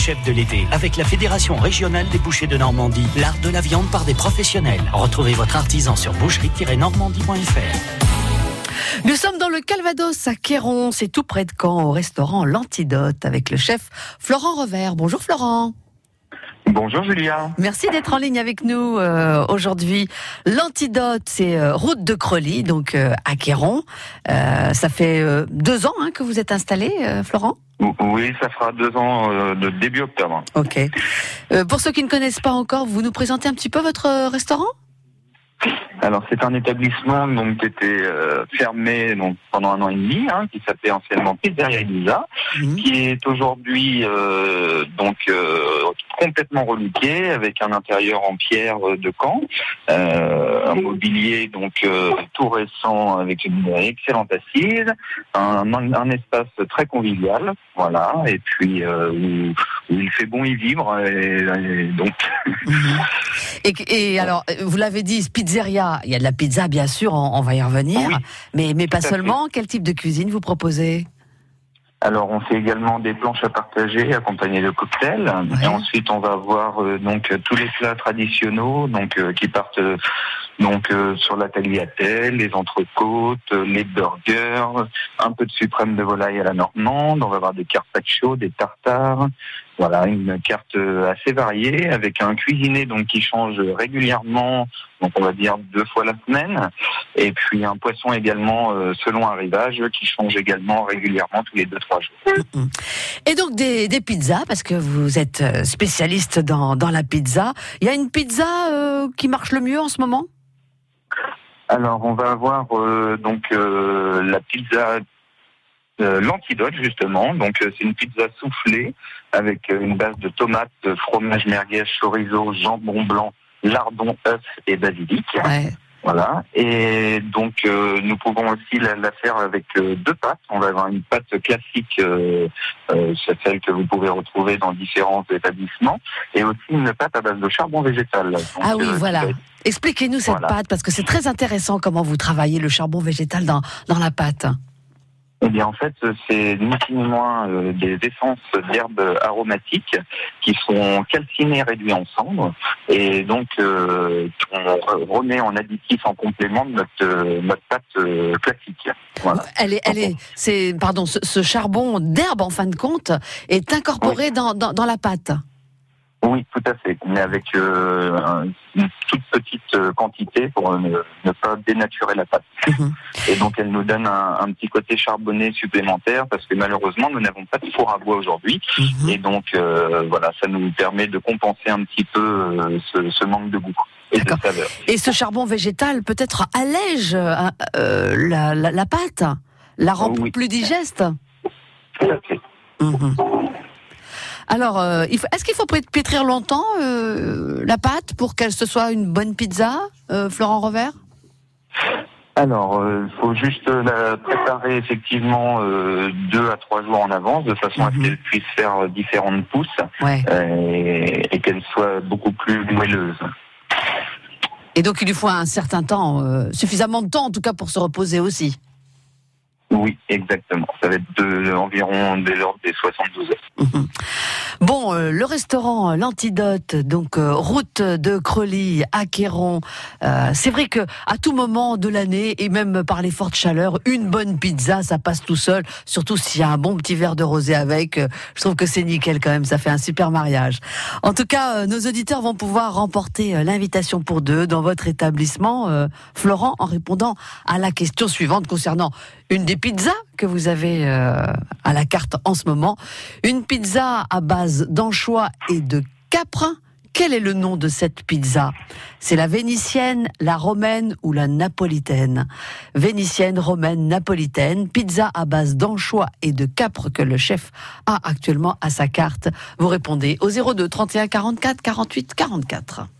chefs de l'été avec la Fédération régionale des bouchers de Normandie. L'art de la viande par des professionnels. Retrouvez votre artisan sur boucherie-normandie.fr. Nous sommes dans le Calvados à Quéron, c'est tout près de Caen, au restaurant L'Antidote avec le chef Florent Revers. Bonjour Florent. Bonjour Julia. Merci d'être en ligne avec nous euh, aujourd'hui. L'antidote, c'est euh, route de Creully, donc euh, à Quéron. ça fait deux ans hein, que vous êtes installé, Florent? Oui, ça fera deux ans de début octobre. Ok. pour ceux qui ne connaissent pas encore, vous nous présentez un petit peu votre restaurant? Alors c'est un établissement donc qui était euh, fermé donc pendant un an et demi, hein, qui s'appelait anciennement Pizzeria Elisa, mhm. qui est aujourd'hui euh, donc euh, complètement relooké avec un intérieur en pierre de Caen, un mobilier donc tout récent avec une excellente assise, un, un espace très convivial, voilà, et puis où, il fait bon y vivre, et, donc. Mhm. Et, et, alors vous l'avez dit, pizzeria il y a de la pizza, bien sûr, on, va y revenir. mais, mais pas seulement. Quel type de cuisine vous proposez? Alors, on fait également des planches à partager accompagnées de cocktails. Et ensuite, on va avoir euh, donc tous les plats traditionnels, donc euh, qui partent euh, donc sur la tagliatelle, les entrecôtes, les burgers, un peu de suprême de volaille à la normande. On va avoir des carpaccio, des tartares, voilà, une carte assez variée avec un cuisinier donc qui change régulièrement, donc on va dire deux fois la semaine, et puis un poisson également euh, selon un rivage qui change également régulièrement tous les deux trois jours. Mm, mm. Et donc des, pizzas parce que vous êtes euh, spécialiste dans, la pizza. Il y a une pizza euh, qui marche le mieux en ce moment? Alors on va avoir donc la pizza euh, l'antidote justement. Donc euh, c'est une pizza soufflée avec euh, une base de tomates, fromage merguez, chorizo, jambon blanc, lardon, œuf et basilic. Voilà. Et donc nous pouvons aussi la, faire avec deux pâtes. On va avoir une pâte classique, c'est celle que vous pouvez retrouver dans différents établissements, et aussi une pâte à base de charbon végétal. ah oui, voilà. Expliquez-nous cette pâte parce que c'est très intéressant comment vous travaillez le charbon végétal dans dans la pâte. Eh bien, en fait, c'est ni plus ni moins euh, des essences d'herbes aromatiques qui sont calcinées et réduites en cendres. Et donc, euh, on remet en additif en complément de notre, euh, notre pâte classique. Voilà. Elle est, elle est, c'est, pardon, ce, charbon d'herbe, en fin de compte, est incorporé dans, dans, dans la pâte. Oui, tout à fait, mais avec euh, une toute petite euh, quantité pour ne, pas dénaturer la pâte. Mhm. Et donc elle nous donne un, petit côté charbonné supplémentaire parce que malheureusement nous n'avons pas de four à bois aujourd'hui. Mhm. Et donc euh, voilà, ça nous permet de compenser un petit peu ce, manque de goût. Et, de saveur. et ce charbon végétal peut-être allège la, la, pâte, la rend plus digeste. Tout à fait. Mhm. Alors, euh, est-ce qu'il faut pétrir longtemps euh, la pâte pour qu'elle se soit une bonne pizza, euh, Florent Revers alors, il faut juste la préparer effectivement deux à trois jours en avance, de façon à ce mhm. qu'elle puisse faire différentes pousses et, qu'elle soit beaucoup plus moelleuse. Et donc, il lui faut un certain temps, suffisamment de temps en tout cas pour se reposer aussi? Oui, exactement. Ça va être de, environ de l'ordre des 72 heures. Bon, euh, le restaurant L'Antidote, donc euh, route de Creully à Quéron. Euh, c'est vrai que à tout moment de l'année et même par les fortes chaleurs, une bonne pizza, ça passe tout seul. Surtout s'il y a un bon petit verre de rosé avec. je trouve que c'est nickel quand même. Ça fait un super mariage. En tout cas, nos auditeurs vont pouvoir remporter l'invitation pour deux dans votre établissement, Florent, en répondant à la question suivante concernant une des pizzas que vous avez à la carte en ce moment. Une pizza à base d'anchois et de capre. Quel est le nom de cette pizza? C'est la vénitienne, la romaine ou la napolitaine? Vénitienne, romaine, napolitaine, pizza à base d'anchois et de capre que le chef a actuellement à sa carte. Vous répondez au 02 31 44 48 44.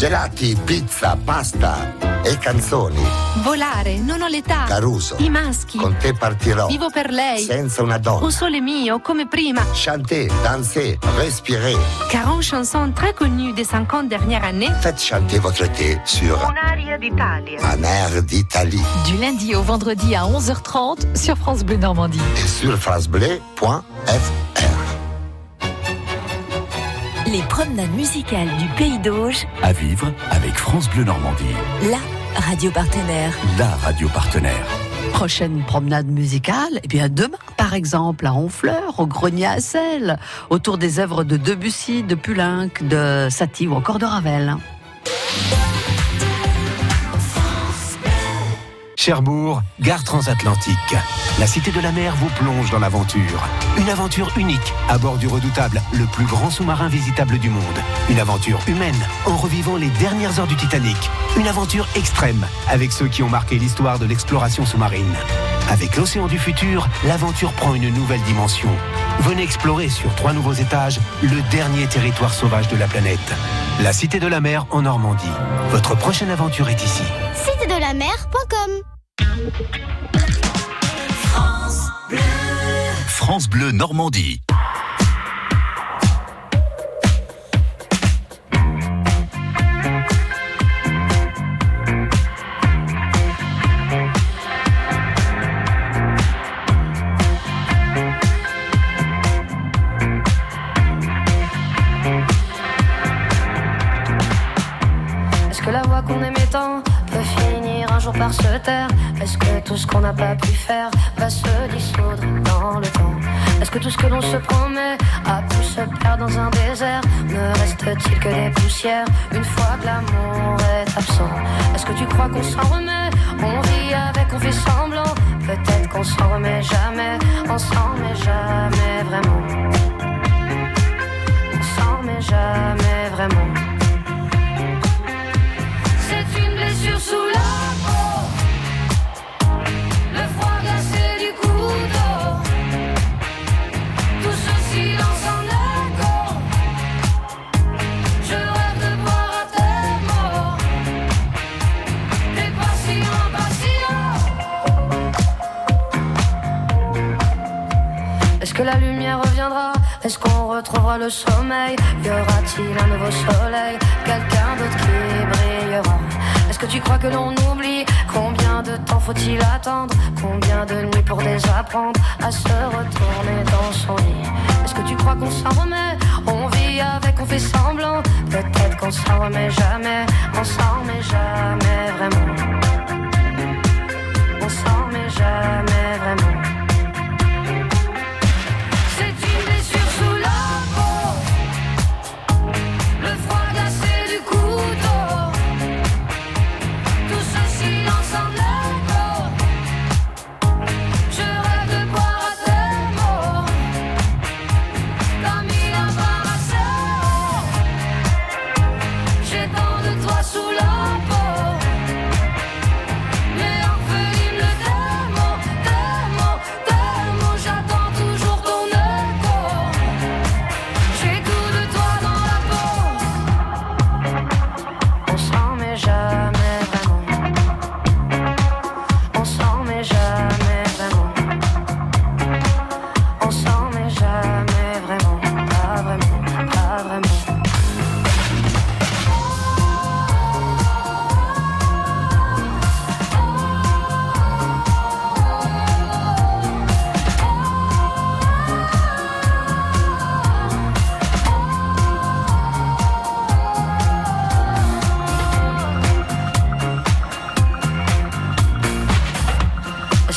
gelati, pizza, pasta e canzoni. Volare, non ho l'età. Caruso. I maschi. Con te partirò. Vivo per lei. Senza una donna. Au sole mio, come prima. Chanter, danser, respirer. 40 chansons très connues des 50 dernières années. Faites chanter votre thé sur Un aria d'Italia. Un air d'Italie Du lundi au vendredi à 11h30 sur France Bleu Normandie. et sur francebleu.fr. Les promenades musicales du Pays d'Auge, À vivre avec France Bleu Normandie, la radio partenaire. la radio partenaire. Prochaine promenade musicale, eh bien demain par exemple à Honfleur, au Grenier à Sel, autour des œuvres de Debussy, de Poulenc, de Satie ou encore de Ravel. Cherbourg, gare transatlantique. La Cité de la Mer vous plonge dans l'aventure. Une aventure unique à bord du redoutable, le plus grand sous-marin visitable du monde. Une aventure humaine en revivant les dernières heures du Titanic. Une aventure extrême avec ceux qui ont marqué l'histoire de l'exploration sous-marine. Avec l'océan du futur, l'aventure prend une nouvelle dimension. Venez explorer sur trois nouveaux étages le dernier territoire sauvage de la planète. La Cité de la Mer en Normandie. Votre prochaine aventure est ici. La mer.com France Bleu Normandie. Par se taire. Est-ce que tout ce qu'on n'a pas pu faire va se dissoudre dans le temps? Est-ce que tout ce que l'on se promet a pu se perdre dans un désert? Ne reste-t-il que des poussières une fois que l'amour est absent? Est-ce que tu crois qu'on s'en remet? On vit avec, on fait semblant. Peut-être qu'on s'en remet jamais. On s'en remet jamais vraiment. On s'en remet jamais vraiment que la lumière reviendra. Est-ce qu'on retrouvera le sommeil? Y aura-t-il un nouveau soleil? Quelqu'un d'autre qui brillera. Est-ce que tu crois que l'on oublie? Combien de temps faut-il attendre? Combien de nuits pour désapprendre À se retourner dans son lit? Est-ce que tu crois qu'on s'en remet? On vit avec, on fait semblant. Peut-être qu'on s'en remet jamais. On s'en remet jamais vraiment. On s'en remet jamais vraiment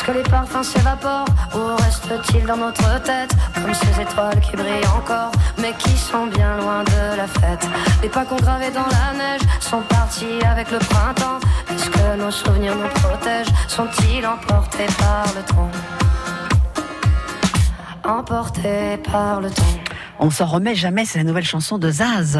que les parfums s'évaporent. Ou restent-ils dans notre tête Comme ces étoiles qui brillent encore mais qui sont bien loin de la fête. Les pas qu'on gravait dans la neige sont partis avec le printemps. Est-ce que nos souvenirs nous protègent Sont-ils emportés par le temps Emportés par le temps. On s'en remet jamais, c'est la nouvelle chanson de Zaz.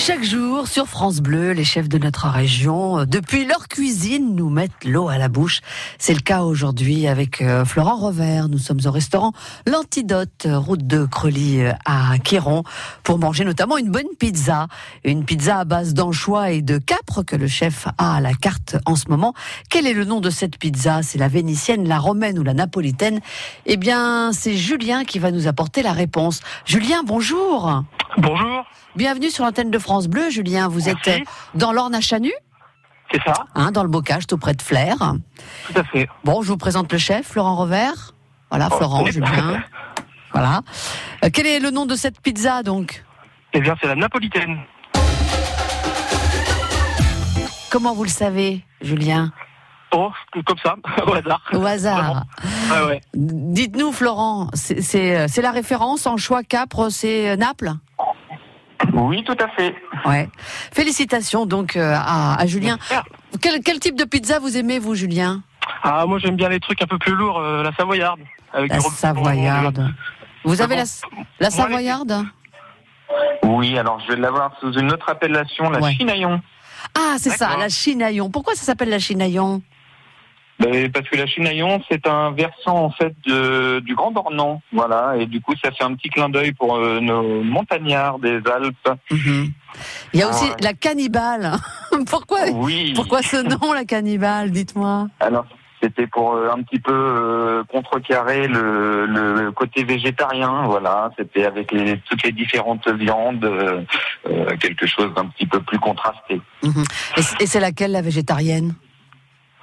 Chaque jour, sur France Bleu, les chefs de notre région, euh, depuis leur cuisine, nous mettent l'eau à la bouche. C'est le cas aujourd'hui avec euh, Florent Rover. Nous sommes au restaurant L'Antidote, euh, route de Creully à Quiron, pour manger notamment une bonne pizza. Une pizza à base d'anchois et de capre que le chef a à la carte en ce moment. Quel est le nom de cette pizza? C'est la vénitienne, la romaine ou la napolitaine? Eh bien, c'est Julien qui va nous apporter la réponse. Julien, bonjour. Bonjour. Bienvenue sur l'antenne de France Bleu, Julien. Vous Merci. êtes dans l'Orne à Chanu, C'est ça, hein, dans le Bocage, tout près de Flers. tout à fait. Bon, je vous présente le chef, Florent Revers. Voilà, Oh, Florent, Julien. Voilà. Euh, quel est le nom de cette pizza, donc Eh bien, c'est la napolitaine. Comment vous le savez, Julien? Oh, comme ça, au hasard. Au hasard. Ouais, ouais. Dites-nous, Florent, c'est- euh, c'est la référence en choix Capre, c'est euh, Naples? Oui, tout à fait. Ouais. Félicitations donc euh, à, à Julien. Quel, quel type de pizza vous aimez, vous, Julien? Ah, moi, j'aime bien les trucs un peu plus lourds, euh, la savoyarde. Avec La savoyarde. Vous avez la, savoyarde? Oui, alors je vais l'avoir sous une autre appellation, la Ouais. chinaillon. Ah, c'est ça, la chinaillon. Pourquoi ça s'appelle la chinaillon? Parce que la chinaillon, c'est un versant en fait de, du Grand Ornand, voilà, et du coup, ça fait un petit clin d'œil pour euh, nos montagnards des Alpes. Mhm. Il y a aussi Ah la cannibale. pourquoi, Oui. pourquoi ce nom, la cannibale Dites-moi? Alors, c'était pour euh, un petit peu euh, contrecarrer le, le côté végétarien, voilà. C'était avec les, toutes les différentes viandes, quelque chose d'un petit peu plus contrasté. Mhm. Et c'est laquelle, la végétarienne?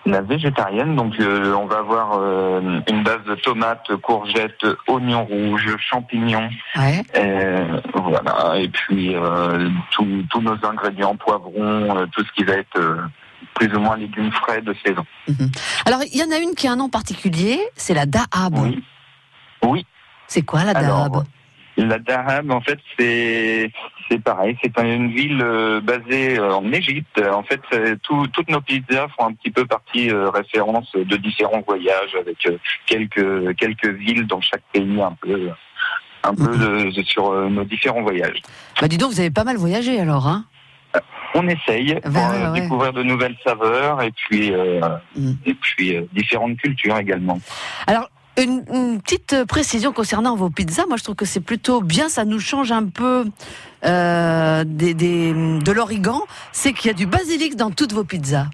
La végétarienne, donc euh, on va avoir euh, une base de tomates, courgettes, oignons rouges, champignons, Ouais. euh, voilà, et puis tous nos ingrédients, poivrons, tout ce qui va être plus ou moins légumes frais de saison. Mhm. Alors, il y en a une qui a un nom particulier, c'est la dahab. Oui. Oui. C'est quoi la dahab? La Dahab, en fait, c'est c'est pareil. C'est une ville euh, basée euh, en Égypte. En fait, tout- toutes nos pizzas font un petit peu partie euh, référence de différents voyages avec quelques quelques villes dans chaque pays, un peu un peu Mhm. de- sur nos différents voyages. Bah dis donc, vous avez pas mal voyagé alors, hein? On essaye pour euh, ouais. découvrir de nouvelles saveurs et puis euh, et puis euh, différentes cultures également. Alors, une, une petite précision concernant vos pizzas. Moi, je trouve que c'est plutôt bien. Ça nous change un peu euh, des, des- de l'origan. C'est qu'il y a du basilic dans toutes vos pizzas.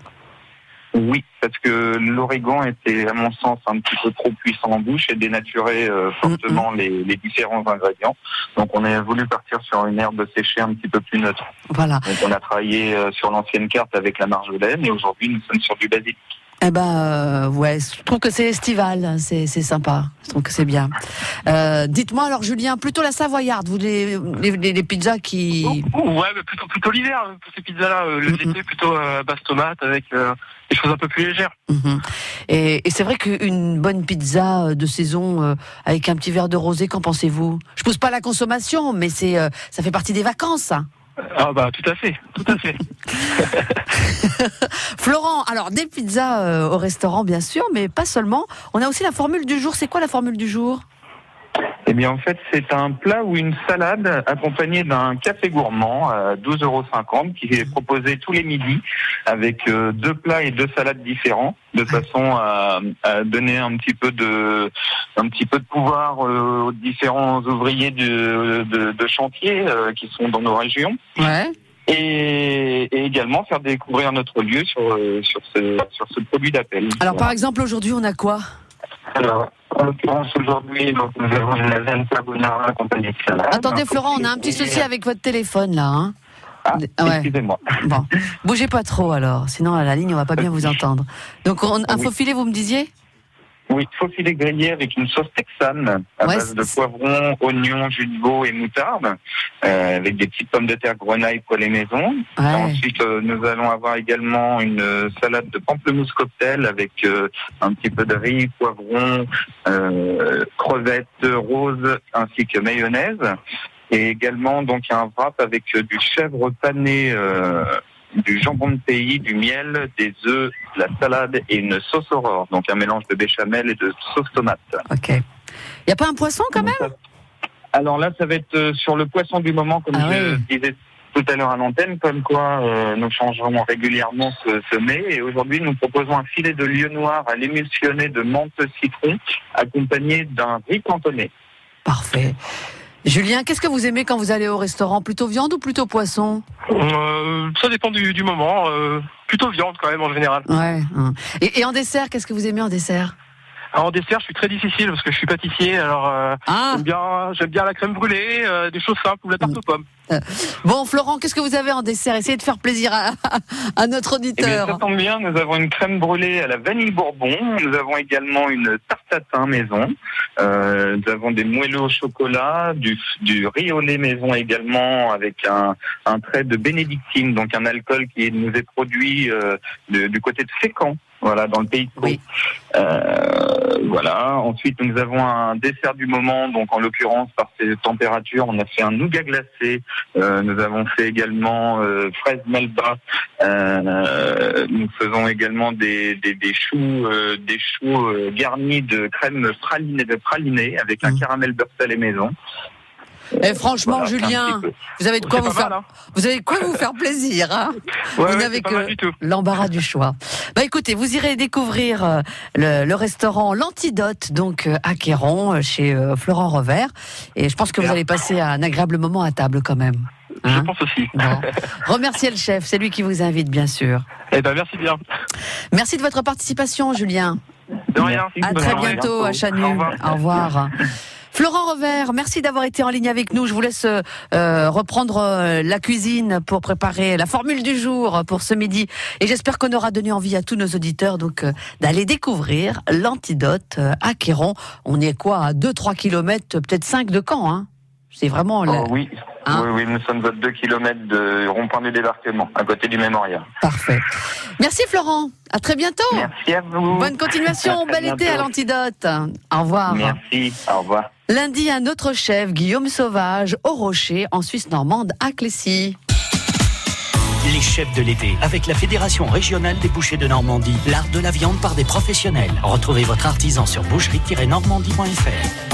Oui, parce que l'origan était, à mon sens, un petit peu trop puissant en bouche et dénaturait euh, fortement les, les différents ingrédients. Donc, on a voulu partir sur une herbe séchée un petit peu plus neutre. Voilà. Donc, on a travaillé euh, sur l'ancienne carte avec la marjolaine et aujourd'hui, nous sommes sur du basilic. Eh ben, euh, ouais, je trouve que c'est estival, c'est c'est sympa. Je trouve que c'est bien. Euh, Dites-moi alors, Julien, plutôt la savoyarde, vous les, les, les- pizzas qui. Ouais, mais plutôt, plutôt l'hiver, pour ces pizzas-là. Euh. L'été, plutôt euh, à base tomate avec euh, des choses un peu plus légères. Mhm. Et, et c'est vrai qu'une bonne pizza euh, de saison euh, avec un petit verre de rosé, qu'en pensez-vous? Je pousse pas la consommation, mais c'est euh, ça fait partie des vacances. ça. Ah bah tout à fait, tout à fait. Florent, alors des pizzas euh, au restaurant bien sûr, mais pas seulement. On a aussi la formule du jour. C'est quoi la formule du jour? Eh bien, en fait, c'est un plat ou une salade accompagnée d'un café gourmand à 12,50 euros qui est proposé tous les midis avec euh, deux plats et deux salades différents de façon à, à donner un petit peu de un petit peu de pouvoir euh, aux différents ouvriers de, de, de chantier euh, qui sont dans nos régions Ouais. et, et également faire découvrir notre lieu sur sur ce sur ce produit d'appel. Alors par exemple aujourd'hui on a quoi? Alors, en l'occurrence, aujourd'hui, donc, nous avons une lasagne carbonara accompagnée de salade. Attendez Florent, on a un petit souci avec votre téléphone là. Hein Ah, Ouais. excusez-moi. Bon, bougez pas trop alors, sinon à la ligne on va pas bien vous entendre. Donc on, un Oui. faux filet, vous me disiez? Oui, faux filet grillé avec une sauce texane à Ouais, base de poivrons, oignons, jus de veau et moutarde, euh, avec des petites pommes de terre grenaille poêlées maison. Ouais. Ensuite, euh, nous allons avoir également une euh, salade de pamplemousse cocktail avec euh, un petit peu de riz, poivrons, crevettes roses ainsi que mayonnaise. Et également donc un wrap avec du chèvre pané, euh, du jambon de pays, du miel, des œufs, de la salade et une sauce aurore. Donc un mélange de béchamel et de sauce tomate. Ok. Il y a pas un poisson quand même? Alors là, ça va être euh, sur le poisson du moment, comme Ah je disais tout à l'heure à l'antenne, comme quoi euh, nos changements régulièrement se, se met. Et aujourd'hui, nous proposons un filet de lieu noir à l'émulsionné de menthe citron, accompagné d'un riz cantonné. Parfait. Julien, qu'est-ce que vous aimez quand vous allez au restaurant Plutôt viande ou plutôt poisson Euh, ça dépend du, du moment. euh, plutôt viande quand même en général. Ouais. hein. Et, et en dessert, qu'est-ce que vous aimez en dessert Alors, en dessert, je suis très difficile parce que je suis pâtissier. Alors euh, Ah j'aime bien, j'aime bien la crème brûlée, des choses simples ou la tarte aux pommes. Bon, Florent, qu'est-ce que vous avez en dessert? Essayez de faire plaisir à, à notre Eh bien, ça auditeur. tombe bien, nous avons une crème brûlée à la vanille bourbon. Nous avons également une tarte maison. Euh, nous avons des moelleux au chocolat, du, du riz au lait maison également, avec un, un trait de bénédictine, donc un alcool qui nous est produit euh, de- du côté de Fécamp. Voilà, dans le pays de. Oui. Euh, voilà. Ensuite, nous avons un dessert du moment, donc en l'occurrence par ces températures, on a fait un nougat glacé. Euh, nous avons fait également euh, fraise melba. Euh, nous faisons également des, des, des choux, euh, des choux garnis de crème pralinée, de pralinée avec un Mm. caramel beurre salé maison. Et franchement, Voilà, c'est un Julien, peu. vous avez de quoi vous faire, mal, hein. vous avez quoi vous faire plaisir. Hein Ouais, vous n'avez mal que l'embarras du choix. Bah écoutez, vous irez découvrir euh, le, le restaurant L'Antidote, donc euh, à Quéron, euh, chez Florent Revers. Et je pense que vous allez passer un agréable moment à table quand même. Je Hein pense aussi. Bon. Remerciez le chef, c'est lui qui vous invite, bien sûr. Eh ben merci bien. Merci de votre participation, Julien. De rien. À très bientôt à Chanu. Au revoir. Au revoir. Florent Revers, merci d'avoir été en ligne avec nous. Je vous laisse euh, reprendre euh, la cuisine pour préparer la formule du jour pour ce midi. Et j'espère qu'on aura donné envie à tous nos auditeurs donc euh, d'aller découvrir l'antidote euh, à Quéron. On est quoi à 2-3 kilomètres, peut-être 5 de Caen. Hein? C'est vraiment la- Oh, oui. Hein oui, oui, nous sommes à 2 km de rond-point du débarquement, à côté du mémorial. parfait. Merci Florent. À très bientôt. Merci à vous. Bonne continuation. Bel été à l'antidote. Au revoir. Merci. Au revoir. Lundi, un autre chef, Guillaume Sauvage, au Rocher, en Suisse normande, à Clécy. Les chefs de l'été, avec la Fédération régionale des bouchers de Normandie, l'art de la viande par des professionnels. Retrouvez votre artisan sur boucherie-normandie.fr.